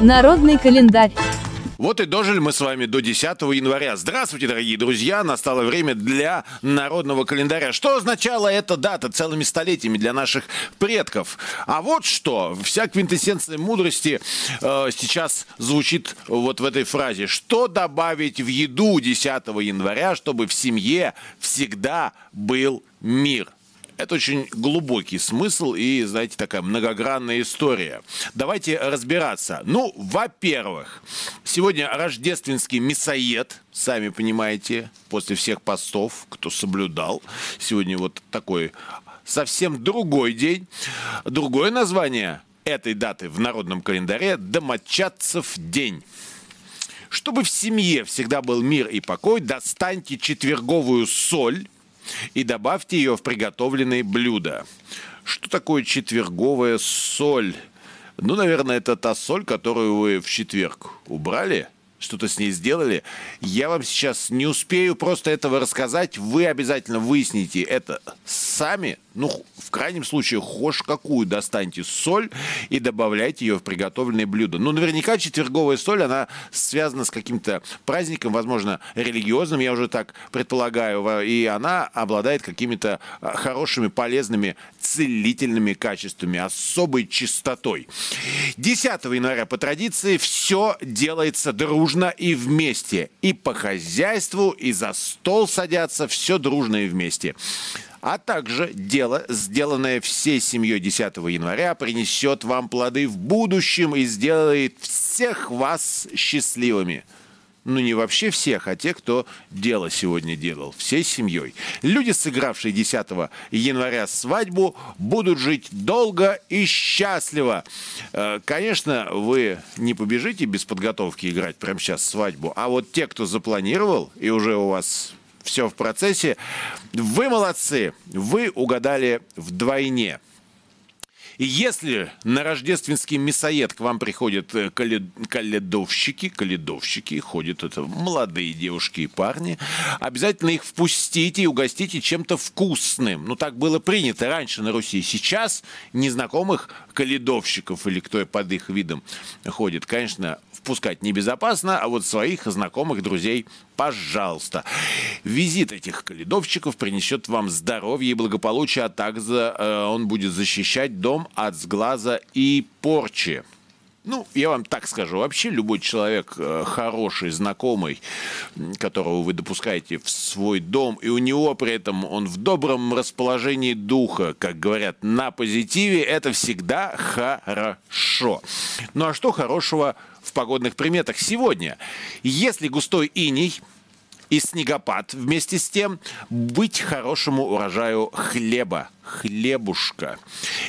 Народный календарь. Вот и дожили мы с вами до 10 января. Здравствуйте, дорогие друзья! Настало время для народного календаря. Что означала эта дата целыми столетиями для наших предков? А вот что. Вся квинтэссенция мудрости э, сейчас звучит вот в этой фразе. Что добавить в еду 10 января, чтобы в семье всегда был мир? Это очень глубокий смысл и, знаете, такая многогранная история. Давайте разбираться. Ну, во-первых, сегодня рождественский мясоед, сами понимаете, после всех постов, кто соблюдал. Сегодня вот такой совсем другой день. Другое название этой даты в народном календаре – Домочадцев день. Чтобы в семье всегда был мир и покой, достаньте четверговую соль, и добавьте ее в приготовленные блюда. Что такое четверговая соль? Ну, наверное, это та соль, которую вы в четверг убрали – что-то с ней сделали. Я вам сейчас не успею просто этого рассказать. Вы обязательно выясните это сами. Ну, в крайнем случае, хошь какую достаньте соль и добавляйте ее в приготовленное блюдо. Ну, наверняка четверговая соль, она связана с каким-то праздником, возможно, религиозным, я уже так предполагаю, и она обладает какими-то а, хорошими, полезными, целительными качествами, особой чистотой. 10 января по традиции все делается дружно и вместе. И по хозяйству, и за стол садятся, все дружно и вместе. А также дело, сделанное всей семьей 10 января, принесет вам плоды в будущем и сделает всех вас счастливыми ну не вообще всех, а те, кто дело сегодня делал, всей семьей. Люди, сыгравшие 10 января свадьбу, будут жить долго и счастливо. Э, конечно, вы не побежите без подготовки играть прямо сейчас свадьбу, а вот те, кто запланировал, и уже у вас все в процессе, вы молодцы, вы угадали вдвойне. И если на рождественский мясоед к вам приходят э, каледовщики, каледовщики, ходят это молодые девушки и парни, обязательно их впустите и угостите чем-то вкусным. Ну, так было принято раньше на Руси. Сейчас незнакомых каледовщиков или кто под их видом ходит, конечно, впускать небезопасно, а вот своих знакомых, друзей, пожалуйста. Визит этих каледовщиков принесет вам здоровье и благополучие, а также э, он будет защищать дом от сглаза и порчи. Ну, я вам так скажу, вообще любой человек э, хороший, знакомый, которого вы допускаете в свой дом, и у него при этом он в добром расположении духа, как говорят, на позитиве, это всегда хорошо. Ну а что хорошего в погодных приметах сегодня? Если густой иней и снегопад вместе с тем быть хорошему урожаю хлеба, хлебушка.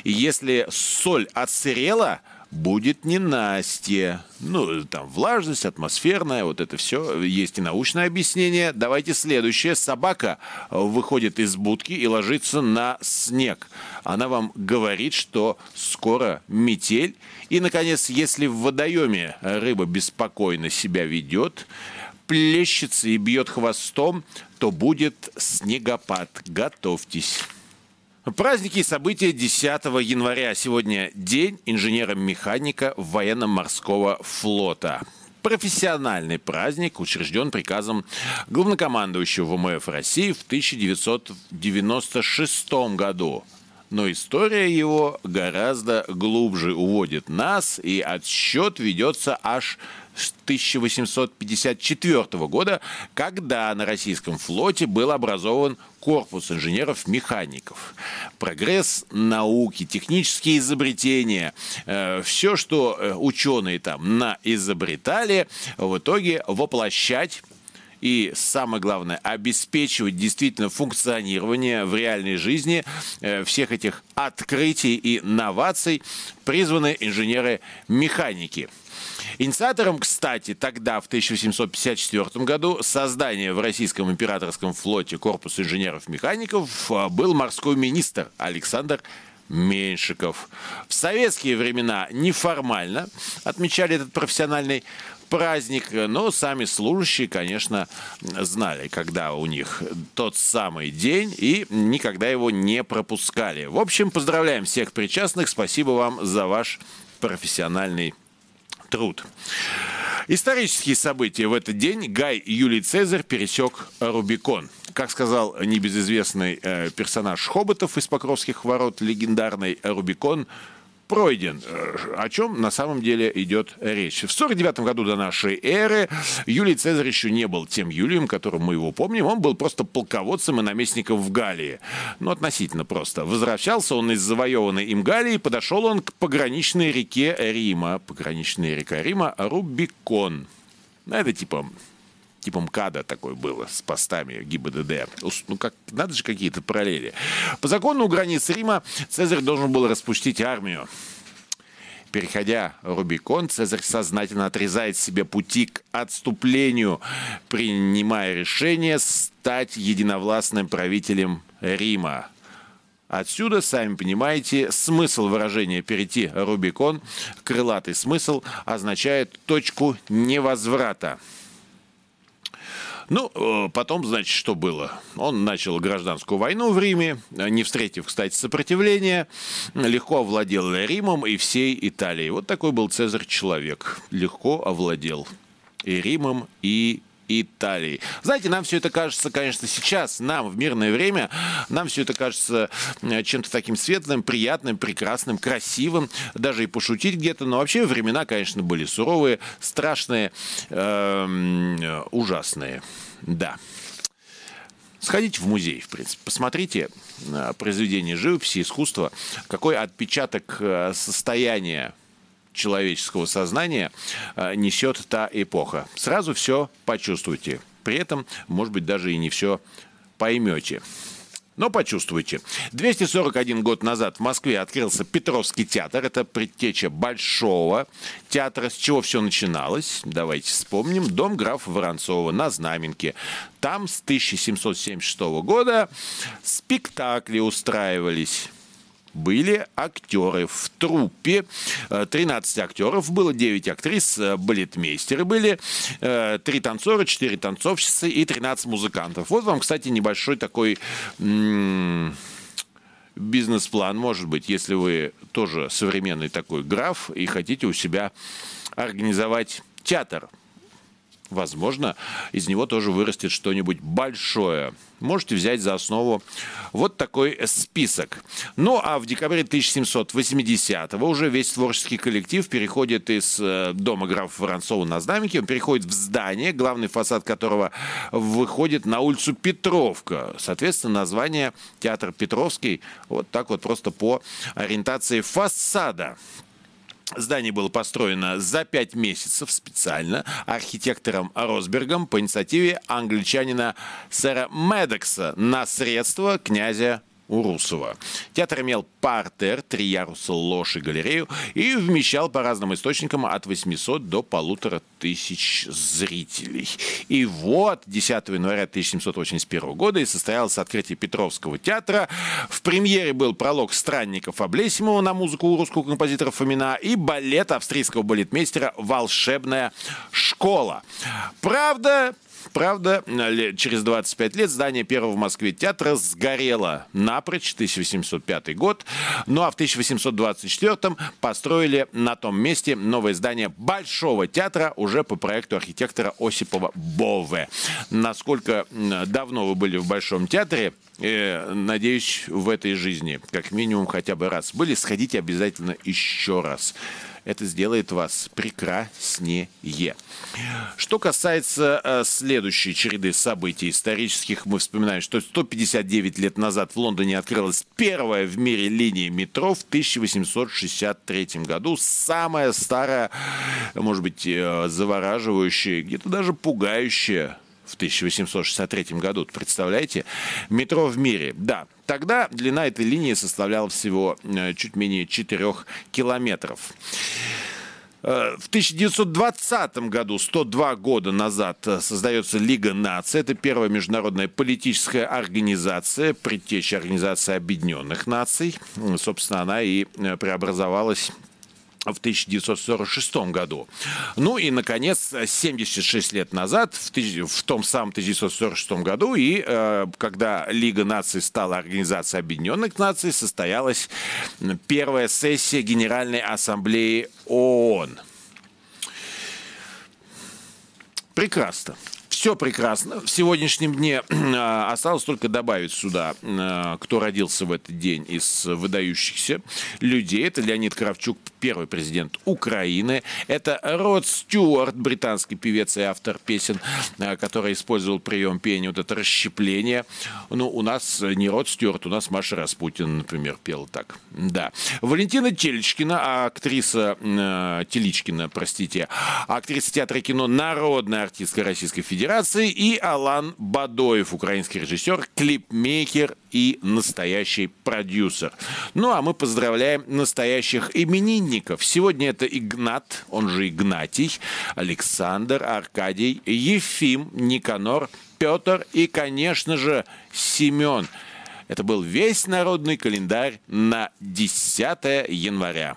Если соль отсырела – будет ненастье. Ну, там влажность, атмосферная, вот это все. Есть и научное объяснение. Давайте следующее. Собака выходит из будки и ложится на снег. Она вам говорит, что скоро метель. И, наконец, если в водоеме рыба беспокойно себя ведет, плещется и бьет хвостом, то будет снегопад. Готовьтесь. Праздники и события 10 января. Сегодня день инженера-механика военно-морского флота. Профессиональный праздник учрежден приказом главнокомандующего ВМФ России в 1996 году. Но история его гораздо глубже уводит нас, и отсчет ведется аж 1854 года, когда на российском флоте был образован корпус инженеров-механиков. Прогресс науки, технические изобретения, э, все, что э, ученые там наизобретали, в итоге воплощать и, самое главное, обеспечивать действительно функционирование в реальной жизни э, всех этих открытий и новаций призваны инженеры-механики – Инициатором, кстати, тогда, в 1754 году, создания в Российском императорском флоте корпуса инженеров-механиков а, был морской министр Александр Меньшиков. В советские времена неформально отмечали этот профессиональный праздник, но сами служащие, конечно, знали, когда у них тот самый день и никогда его не пропускали. В общем, поздравляем всех причастных, спасибо вам за ваш профессиональный труд. Исторические события в этот день Гай Юлий Цезарь пересек Рубикон. Как сказал небезызвестный э, персонаж Хоботов из Покровских ворот, легендарный Рубикон – пройден. Э, о чем на самом деле идет речь? В 49 году до нашей эры Юлий Цезарь еще не был тем Юлием, которым мы его помним. Он был просто полководцем и наместником в Галлии. Ну, относительно просто. Возвращался он из завоеванной им Галлии, подошел он к пограничной реке Рима. Пограничная река Рима Рубикон. Это типа типа МКАДа такой было с постами ГИБДД. Ну, как, надо же какие-то параллели. По закону у границ Рима Цезарь должен был распустить армию. Переходя Рубикон, Цезарь сознательно отрезает себе пути к отступлению, принимая решение стать единовластным правителем Рима. Отсюда, сами понимаете, смысл выражения «перейти Рубикон», крылатый смысл, означает точку невозврата. Ну, э, потом, значит, что было? Он начал гражданскую войну в Риме, не встретив, кстати, сопротивления, легко овладел Римом и всей Италией. Вот такой был Цезарь человек. Легко овладел и Римом, и Италии. Знаете, нам все это кажется, конечно, сейчас, нам в мирное время, нам все это кажется э, чем-то таким светлым, приятным, прекрасным, красивым, даже и пошутить где-то, но вообще времена, конечно, были суровые, страшные, э, ужасные, да. Сходите в музей, в принципе, посмотрите э, произведения живописи, искусства, какой отпечаток состояния человеческого сознания э, несет та эпоха. Сразу все почувствуйте. При этом, может быть, даже и не все поймете. Но почувствуйте. 241 год назад в Москве открылся Петровский театр. Это предтеча Большого театра. С чего все начиналось? Давайте вспомним. Дом графа Воронцова на Знаменке. Там с 1776 года спектакли устраивались были актеры в труппе. 13 э, актеров было, 9 актрис, э, балетмейстеры были, 3 э, танцора, 4 танцовщицы и 13 музыкантов. Вот вам, кстати, небольшой такой бизнес-план, может быть, если вы тоже современный такой граф и хотите у себя организовать театр возможно, из него тоже вырастет что-нибудь большое. Можете взять за основу вот такой список. Ну, а в декабре 1780-го уже весь творческий коллектив переходит из э, дома графа Воронцова на Знаменке, он переходит в здание, главный фасад которого выходит на улицу Петровка. Соответственно, название театр Петровский вот так вот просто по ориентации фасада. Здание было построено за пять месяцев специально архитектором Росбергом по инициативе англичанина сэра Медекса на средства князя Урусова. Театр имел партер, три яруса, ложь и галерею и вмещал по разным источникам от 800 до полутора тысяч зрителей. И вот 10 января 1781 года и состоялось открытие Петровского театра. В премьере был пролог «Странников» Облесимова на музыку русского композитора Фомина и балет австрийского балетмейстера «Волшебная школа». Правда, Правда, через 25 лет здание первого в Москве театра сгорело напрочь, 1805 год. Ну а в 1824 построили на том месте новое здание Большого театра уже по проекту архитектора Осипова Бове. Насколько давно вы были в Большом театре, э, надеюсь, в этой жизни, как минимум хотя бы раз были, сходите обязательно еще раз это сделает вас прекраснее. Что касается э, следующей череды событий исторических, мы вспоминаем, что 159 лет назад в Лондоне открылась первая в мире линия метро в 1863 году. Самая старая, может быть, э, завораживающая, где-то даже пугающая в 1863 году. Представляете? Метро в мире. Да, тогда длина этой линии составляла всего э, чуть менее 4 километров. Э, в 1920 году, 102 года назад, э, создается Лига наций. Это первая международная политическая организация, предтеча Организации Объединенных Наций. Собственно, она и преобразовалась в 1946 году. Ну и, наконец, 76 лет назад, в, в том самом 1946 году, и э, когда Лига наций стала Организацией Объединенных Наций, состоялась первая сессия Генеральной Ассамблеи ООН. Прекрасно. Все прекрасно. В сегодняшнем дне а, осталось только добавить сюда, а, кто родился в этот день из выдающихся людей. Это Леонид Кравчук, первый президент Украины. Это Род Стюарт, британский певец и автор песен, а, который использовал прием пения, вот это расщепление. Ну, у нас не Род Стюарт, у нас Маша Распутин, например, пела так. Да. Валентина Телечкина, актриса Теличкина, простите, актриса театра и кино, народная артистка Российской Федерации, Федерации и Алан Бадоев, украинский режиссер, клипмейкер и настоящий продюсер. Ну а мы поздравляем настоящих именинников. Сегодня это Игнат, он же Игнатий, Александр, Аркадий, Ефим, Никанор, Петр и, конечно же, Семен. Это был весь народный календарь на 10 января.